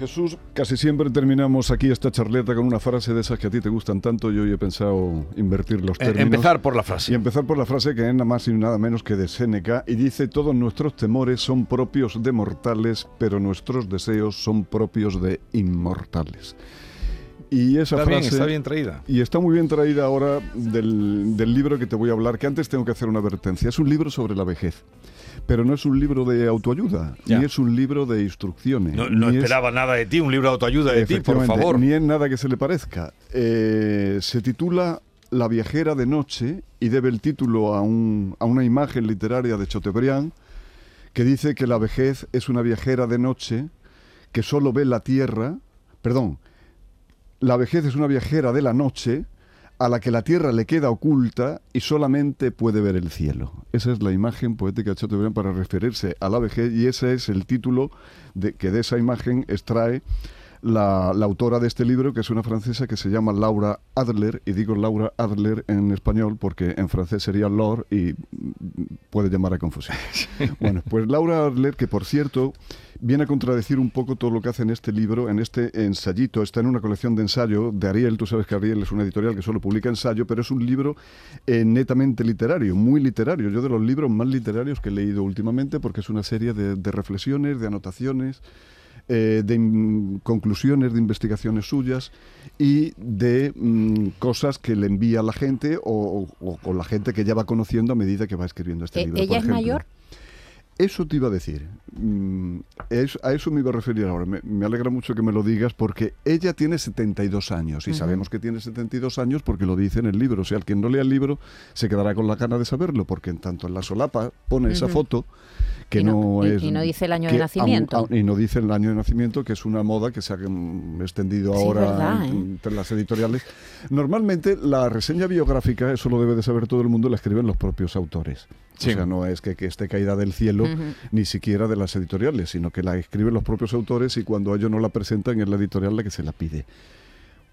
Jesús, casi siempre terminamos aquí esta charleta con una frase de esas que a ti te gustan tanto y hoy he pensado invertir los Eh, términos. empezar por la frase. Y empezar por la frase que es nada más y nada menos que de Séneca y dice, todos nuestros temores son propios de mortales, pero nuestros deseos son propios de inmortales. Y esa Está bien, frase... está bien traída. Y está muy bien traída ahora del, del libro que te voy a hablar, que antes tengo que hacer una advertencia. Es un libro sobre la vejez, pero no es un libro de autoayuda, Ya. ni es un libro de instrucciones. No, no ni es- esperaba nada de ti, un libro de autoayuda de ti, por favor. Ni es nada que se le parezca. Eh, se titula La viajera de noche y debe el título a, un- a una imagen literaria de Chateaubriand que dice que la vejez es una viajera de noche que solo ve la tierra, perdón, la vejez es una viajera de la noche a la que la tierra le queda oculta y solamente puede ver el cielo. Esa es la imagen poética de Chateaubriand para referirse a la vejez y ese es el título de, que de esa imagen extrae la, la autora de este libro, que es una francesa que se llama Laura Adler, y digo Laura Adler en español porque en francés sería Laure y puede llamar a confusión. Bueno, pues Laura Adler, que por cierto viene a contradecir un poco todo lo que hace en este libro, en este ensayito, está en una colección de ensayo de Ariel, tú sabes que Ariel es una editorial que solo publica ensayo, pero es un libro eh, netamente literario, muy literario, yo de los libros más literarios que he leído últimamente porque es una serie de, de reflexiones, de anotaciones, eh, de conclusiones de investigaciones suyas y de mm, cosas que le envía a la gente o, o- o la gente que ya va conociendo a medida que va escribiendo este Eh, libro. ¿ella por es ejemplo. mayor? Eso te iba a decir. Mm, es- a eso me iba a referir ahora. Me, me alegra mucho que me lo digas porque ella tiene 72 años y sabemos que tiene 72 años porque lo dice en el libro. O sea, el quien no lea el libro se quedará con la gana de saberlo porque en tanto en la solapa pone esa foto que no- es... y no dice el año de nacimiento. y no dice el año de nacimiento, que es una moda que se ha mm, extendido Sí, ahora verdad, en- ¿eh? entre las editoriales. Normalmente la reseña biográfica, eso lo debe de saber todo el mundo, la escriben los propios autores. Sí. O sea, no es que, que esté caída del cielo, Ni siquiera de las editoriales, sino que la escriben los propios autores y cuando ellos no la presentan es la editorial la que se la pide.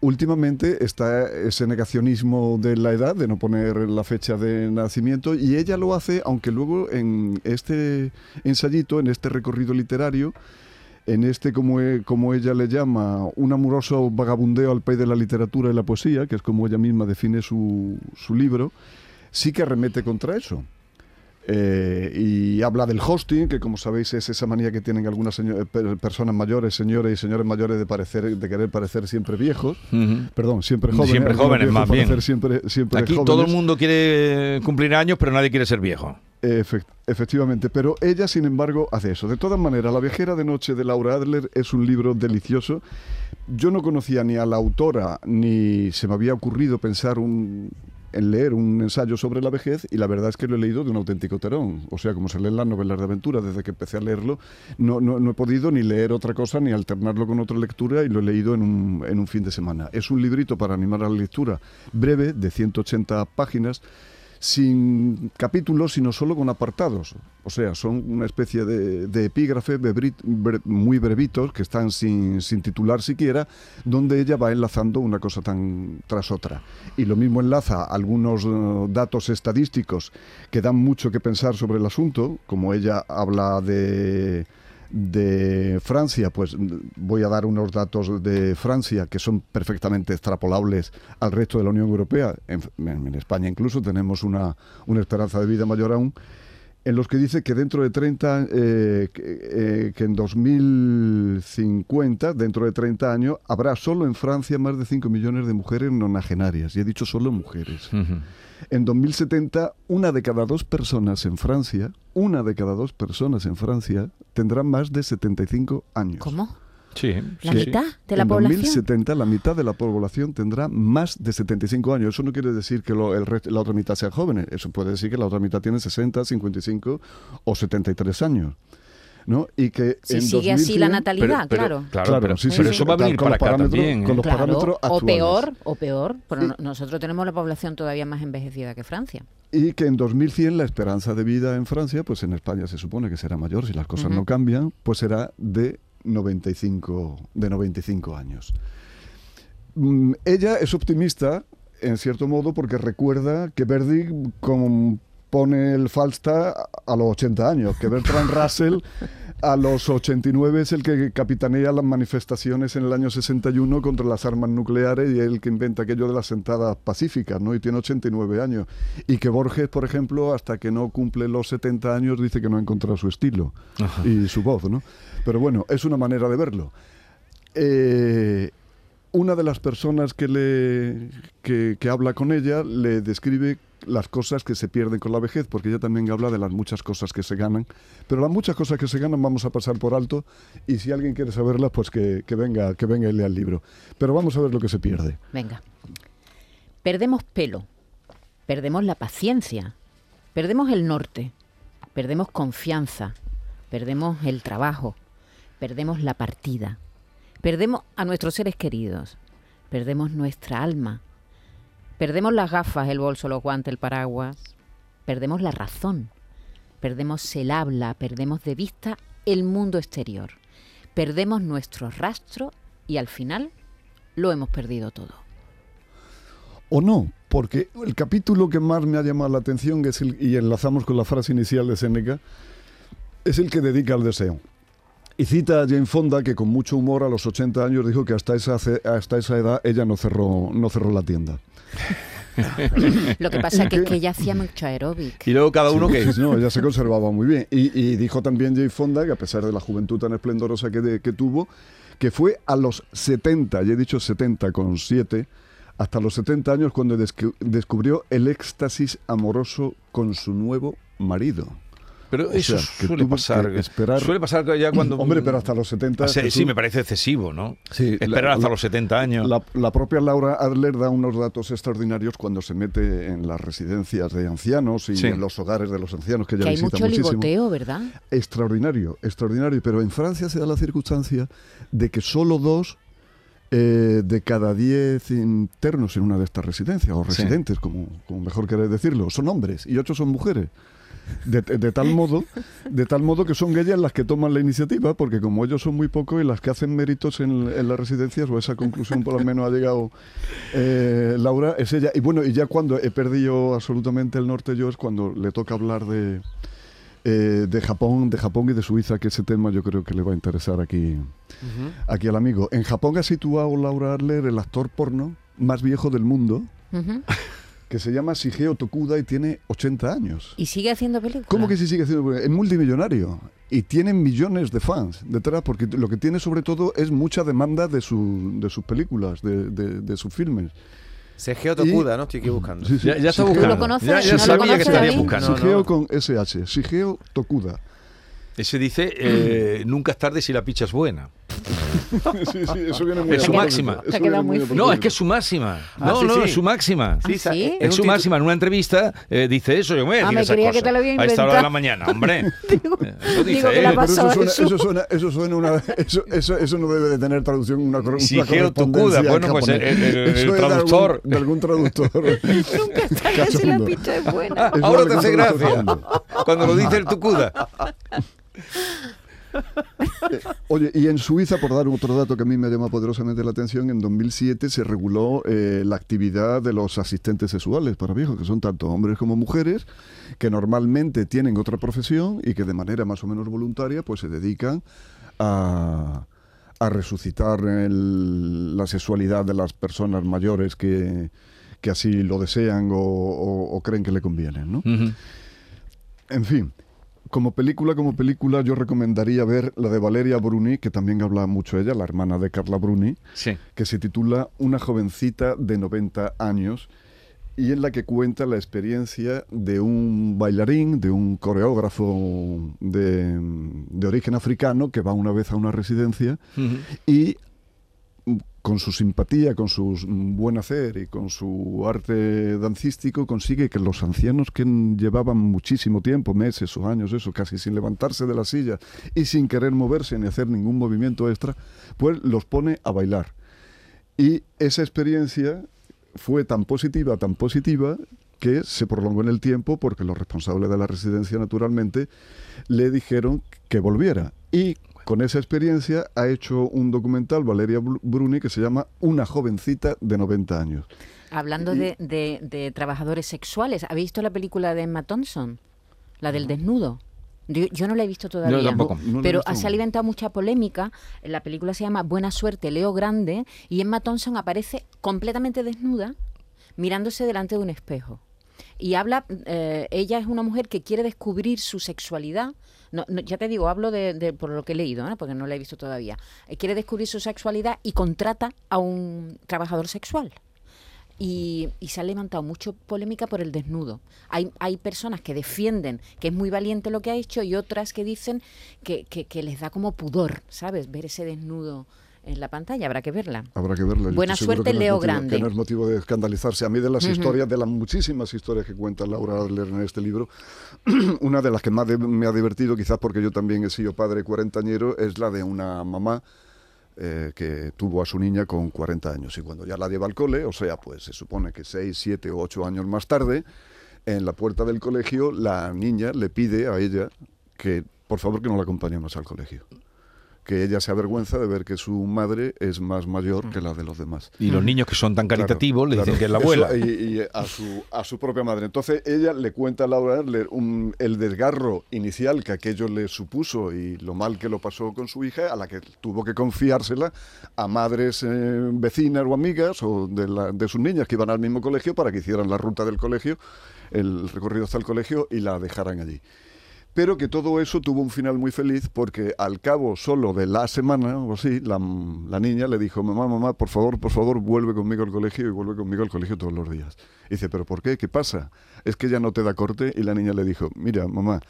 Últimamente está ese negacionismo de la edad, de no poner la fecha de nacimiento, y ella lo hace, aunque luego en este ensayito, en este recorrido literario, en este, como, e- como ella le llama, un amoroso vagabundeo al país de la literatura y la poesía, que es como ella misma define su, su libro, sí que arremete contra eso. Eh, y habla del hosting, que como sabéis es esa manía que tienen algunas per- personas mayores, señores y señores mayores de parecer, de querer parecer siempre viejos. Perdón, siempre jóvenes. Siempre jóvenes, más bien. parecer Siempre, siempre Aquí jóvenes. todo el mundo quiere cumplir años, pero nadie quiere ser viejo. Efect- efectivamente, pero ella, sin embargo, hace eso. De todas maneras, La viajera de noche de Laura Adler es un libro delicioso. Yo no conocía ni a la autora, ni se me había ocurrido pensar un- en leer un ensayo sobre la vejez, y la verdad es que lo he leído de un auténtico terón. O sea, como se leen las novelas de aventura, desde que empecé a leerlo, no, no, no he podido ni leer otra cosa, ni alternarlo con otra lectura, y lo he leído en un, en un fin de semana. Es un librito para animar a la lectura breve, de 180 páginas, sin capítulos, sino solo con apartados. O sea, son una especie de, de epígrafe muy brevitos que están sin, sin titular siquiera, donde ella va enlazando una cosa tan tras otra. Y lo mismo enlaza algunos eh, datos estadísticos que dan mucho que pensar sobre el asunto, como ella habla de de Francia, pues mm, voy a dar unos datos de Francia que son perfectamente extrapolables al resto de la Unión Europea. En, en España incluso tenemos una, una esperanza de vida mayor aún, en los que dice que dentro de 30, eh, que, eh, que en 2050, dentro de 30 años, habrá solo en Francia más de 5 millones de mujeres nonagenarias. Y he dicho solo mujeres. Ujú. En 2070, una de cada dos personas en Francia, una de cada dos personas en Francia tendrá más de 75 años. ¿Cómo? Sí, ¿La sí, mitad de la en población? 2070 la mitad de la población tendrá más de 75 años. Eso no quiere decir que lo- el la otra mitad sean jóvenes. Eso puede decir que la otra mitad tiene 60, 55 o 73 años. ¿no? Y que Si en sigue así la 2100 natalidad, Pero- claro. Claro, Claro, pero, sí, sí, pero sí, eso va a venir con para los acá parámetros- también. con ¿eh? los Claro, parámetros o actuales. peor, o peor, pero Sí. no- nosotros tenemos la población todavía más envejecida que Francia. Y que en 2100 la esperanza de vida en Francia, pues en España se supone que será mayor si las cosas no Ujú. cambian, pues será de 95, de 95 años. Mm, ella es optimista, en cierto modo, porque recuerda que Verdi compone el Falstaff a los 80 años, que Bertrand Russell a los 89 es el que capitanea las manifestaciones en el año 61 contra las armas nucleares y el que inventa aquello de las sentadas pacíficas, ¿no? Y tiene 89 años. Y que Borges, por ejemplo, hasta que no cumple los 70 años, dice que no ha encontrado su estilo Ajá. y su voz, ¿no? Pero bueno, es una manera de verlo. Eh, una de las personas que, le, que, que habla con ella le describe las cosas que se pierden con la vejez, porque ella también habla de las muchas cosas que se ganan, pero las muchas cosas que se ganan vamos a pasar por alto y si alguien quiere saberlas, pues que, que venga, que venga y lea el libro. Pero vamos a ver lo que se pierde. Venga. Perdemos pelo, perdemos la paciencia, perdemos el norte, perdemos confianza, perdemos el trabajo, perdemos la partida, perdemos a nuestros seres queridos, perdemos nuestra alma, perdemos las gafas, el bolso, los guantes, el paraguas, perdemos la razón, perdemos el habla, perdemos de vista el mundo exterior, perdemos nuestro rastro y al final lo hemos perdido todo. O no, porque el capítulo que más me ha llamado la atención es el, y enlazamos con la frase inicial de Séneca, es el que dedica al deseo. Y cita a Jane Fonda que con mucho humor a los 80 años dijo que hasta esa, hasta esa edad ella no cerró, no cerró la tienda. Lo que pasa que es que ella hacía mucho aeróbic. Y luego cada uno que... Sí, sí, no, ella se conservaba muy bien. Y, y dijo también Jane Fonda que a pesar de la juventud tan esplendorosa que, de- que tuvo, que fue a los 70, y he dicho 70 con 7, hasta los 70 años cuando descu- descubrió el éxtasis amoroso con su nuevo marido. Pero O eso sea, que suele pasar. que esperar- Suele pasar que ya cuando... Hombre, pero hasta los 70... Ah, sí, Jesús, sí, me parece excesivo, ¿no? Sí, Esperar la- hasta la- los 70 años. La, la propia Laura Adler da unos datos extraordinarios cuando se mete en las residencias de ancianos y Sí. en los hogares de los ancianos que ella Que hay mucho muchísimo. ligoteo, ¿verdad? Extraordinario, extraordinario. Pero en Francia se da la circunstancia de que solo dos eh, de cada diez internos en una de estas residencias, o Sí. residentes, como, como mejor queréis decirlo, son hombres y ocho son mujeres. De, de tal modo, de tal modo que son ellas las que toman la iniciativa, porque como ellos son muy pocos y las que hacen méritos en, en las residencias, o esa conclusión por lo menos ha llegado eh, Laura, es ella. Y bueno, y ya cuando he perdido absolutamente el norte yo es cuando le toca hablar de, eh, de Japón, de Japón y de Suiza, que ese tema yo creo que le va a interesar aquí, aquí al amigo. En Japón ha situado Laura Adler el actor porno más viejo del mundo, Ujú. Que se llama Shigeo Tokuda y tiene 80 años. Y sigue haciendo películas. ¿Cómo que sí sigue haciendo? Es multimillonario y tiene millones de fans detrás, porque lo que tiene sobre todo es mucha demanda de, su, de sus películas, de, de- de sus filmes. Sergio Tokuda, ¿no? Estoy aquí buscando. Sí, sí, Ya, ya está buscando. lo conoces? Ya, ya ¿No lo sabía que estaría buscando. Shigeo con SH, Shigeo Tokuda. Ese dice, eh, nunca es tarde si la picha es buena. sí, sí, eso viene muy Es su máxima. Eso viene muy. No, es que es su máxima. Ah, No, sí, no, sí. es su máxima. ¿Ah, sí? es su máxima. En una entrevista eh, dice eso. Yo me voy a Ah, me creía que te lo había A esta hora de la mañana, hombre. Eso dice digo que él. la Pero pasó eso suena, eso suena, eso suena una, eso, eso, eso no debe de tener traducción una, una correspondencia Tokuda, bueno, en pues el- el- el Eso es de traductor. algún- De algún, traductor. Nunca está si la es buena. Ahora te hace gracia. Cuando lo dice el Oye, y en Suiza, por dar otro dato que a mí me llama poderosamente la atención, en 2007 se reguló eh, la actividad de los asistentes sexuales para viejos, que son tanto hombres como mujeres, que normalmente tienen otra profesión y que de manera más o menos voluntaria pues se dedican a, a resucitar el- la sexualidad de las personas mayores que, que así lo desean o, o- o creen que le conviene, ¿no? En fin, como película, como película, yo recomendaría ver la de Valeria Bruni, que también habla mucho ella, la hermana de Carla Bruni, Sí. que se titula Una jovencita de 90 años y en la que cuenta la experiencia de un bailarín, de un coreógrafo de, de origen africano que va una vez a una residencia y con su simpatía, con su buen hacer y con su arte dancístico, consigue que los ancianos que llevaban muchísimo tiempo, meses o años, eso, casi sin levantarse de la silla y sin querer moverse ni hacer ningún movimiento extra, pues los pone a bailar. Y esa experiencia fue tan positiva, tan positiva, que se prolongó en el tiempo porque los responsables de la residencia, naturalmente, le dijeron que volviera. Y con esa experiencia ha hecho un documental, Valeria Bruni, que se llama Una jovencita de 90 años. Hablando de, de, trabajadores sexuales, ¿ha visto la película de Emma Thompson? La del desnudo. Yo, no la he visto todavía, pero ha alimentado mucha polémica. La película se llama Buena Suerte, Leo Grande, y Emma Thompson aparece completamente desnuda, mirándose delante de un espejo. Y habla, eh, ella es una mujer que quiere descubrir su sexualidad. No, ya te digo, hablo de, por lo que he leído, porque no la he visto todavía. Eh, quiere descubrir su sexualidad y contrata a un trabajador sexual. Y, se ha levantado mucho polémica por el desnudo. Hay, hay personas que defienden que es muy valiente lo que ha hecho y otras que dicen que, que, les da como pudor, ¿sabes? Ver ese desnudo en la pantalla, habrá que verla. Habrá que verla. Buena suerte, Leo Grande. Que no es motivo de escandalizarse. A mí de las historias, de las muchísimas historias que cuenta Laura Adler en este libro, una de las que más me ha divertido, quizás porque yo también he sido padre cuarentañero, es la de una mamá eh, que tuvo a su niña con 40 años y cuando ya la lleva al cole, o sea, pues se supone que 6, 7 o 8 años más tarde, en la puerta del colegio la niña le pide a ella que por favor que no la acompañe más al colegio que ella se avergüenza de ver que su madre es más mayor que la de los demás. Y los niños que son tan caritativos le dicen que es la abuela. y, a, su, a su propia madre. Entonces ella le cuenta a Laura el desgarro inicial que aquello le supuso y lo mal que lo pasó con su hija, a la que tuvo que confiársela a madres eh, vecinas o amigas o de, la, de sus niñas que iban al mismo colegio para que hicieran la ruta del colegio, el recorrido hasta el colegio y la dejaran allí pero que todo eso tuvo un final muy feliz porque al cabo solo de la semana o así, la, niña le dijo, mamá, mamá, por favor, por favor, vuelve conmigo al colegio y vuelve conmigo al colegio todos los días. dice, pero ¿por qué? ¿Qué pasa? Es que ya no te da corte y la niña le dijo, mira, mamá,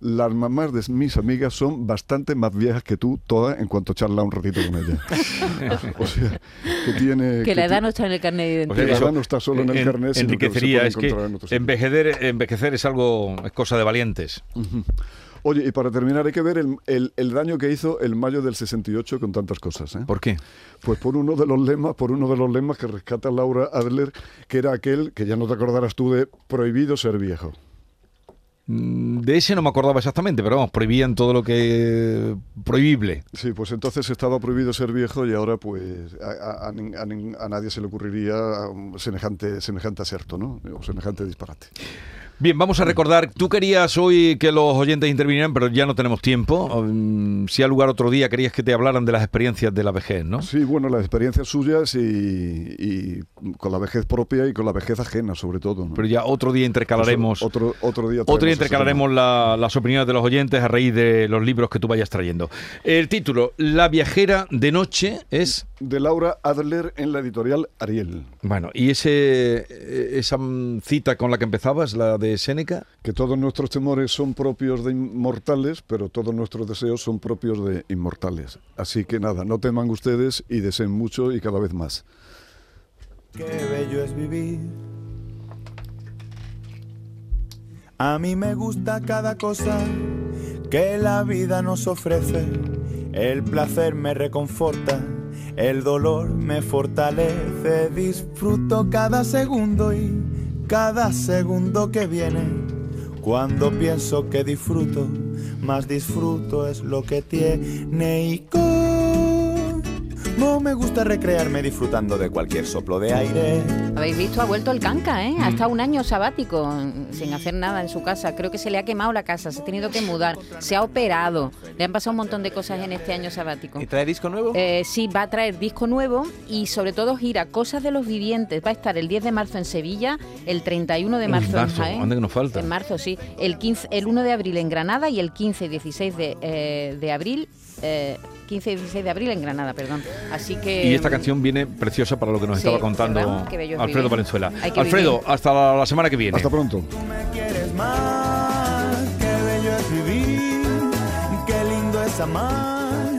las mamás de mis amigas son bastante más viejas que tú, todas, en cuanto charla un ratito con ella. o sea, que tiene... Que, la edad no está en el carnet de identidad. la edad no está solo en el carnet, sino enriquecería, que es que envejecer, envejecer es algo, es cosa de valientes. Oye, y para terminar, hay que ver el, el, daño que hizo el mayo del 68 con tantas cosas. ¿eh? ¿Por qué? Pues por uno de los lemas, por uno de los lemas que rescata Laura Adler, que era aquel, que ya no te acordarás tú de, prohibido ser viejo. Mm, de ese no me acordaba exactamente, pero vamos, prohibían todo lo que prohibible. Sí, pues entonces estaba prohibido ser viejo y ahora pues a, nadie se le ocurriría semejante, semejante aserto, ¿no? O semejante disparate. Bien, vamos a recordar, tú querías hoy que los oyentes intervinieran, pero ya no tenemos tiempo. Mm, si al lugar otro día querías que te hablaran de las experiencias de la vejez, ¿no? Sí, bueno, las experiencias suyas y, con la vejez propia y con la vejez ajena, sobre todo. Pero ya otro día intercalaremos. otro, otro día, otro día intercalaremos las opiniones de los oyentes a raíz de los libros que tú vayas trayendo. El título, La viajera de noche, es... De Laura Adler en la editorial Ariel. Bueno, y ese, esa cita con la que empezabas, la de Séneca? Que todos nuestros temores son propios de inmortales, pero todos nuestros deseos son propios de inmortales. Así que nada, no teman ustedes y deseen mucho y cada vez más. Qué bello es vivir. A mí me gusta cada cosa que la vida nos ofrece. El placer me reconforta, el dolor me fortalece. Disfruto cada segundo y cada segundo que viene. Cuando pienso que disfruto, más disfruto es lo que tiene y no me gusta recrearme disfrutando de cualquier soplo de aire. Habéis visto, ha vuelto el canca, ¿eh? Ha estado un año sabático sin hacer nada en su casa. Creo que se le ha quemado la casa, se ha tenido que mudar, se ha operado. Le han pasado un montón de cosas en este año sabático. ¿Y trae disco nuevo? Eh, sí, va a traer disco nuevo y sobre todo gira Cosas de los Vivientes. Va a estar el 10 de marzo en Sevilla, el 31 de marzo, en Jaén. ¿Dónde nos falta? En marzo, sí. El, 15, el 1 de abril en Granada y el 15 y 16 de, eh, de abril eh, 15 y 16 de abril en Granada, perdón. Así que... Y esta canción viene preciosa para lo que nos estaba contando Alfredo Valenzuela. Alfredo, hasta la, semana que viene. Hasta pronto. Tú me quieres más, qué bello es vivir, qué lindo es amar,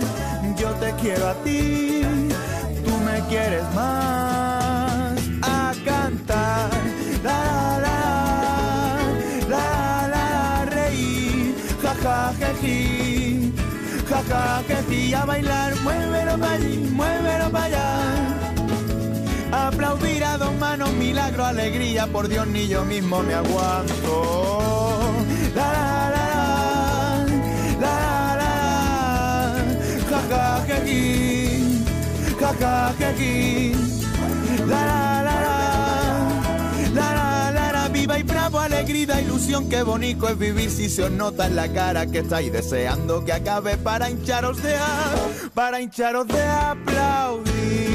yo te quiero a ti, tú me quieres más, a cantar. La la la, la la, reír, ja ja jeji, ja ja jeji, a bailar, muévelo para allí, muévelo para allá. Aplaudir a dos manos, milagro, alegría, por Dios ni yo mismo me aguanto. La la la la, la la la, ja ja jeji, ja ja jeji, la la la la, la la la la, viva y bravo, alegría, ilusión, qué bonito es vivir si se os nota en la cara que estáis deseando que acabe para hincharos de para hincharos de aplaudir.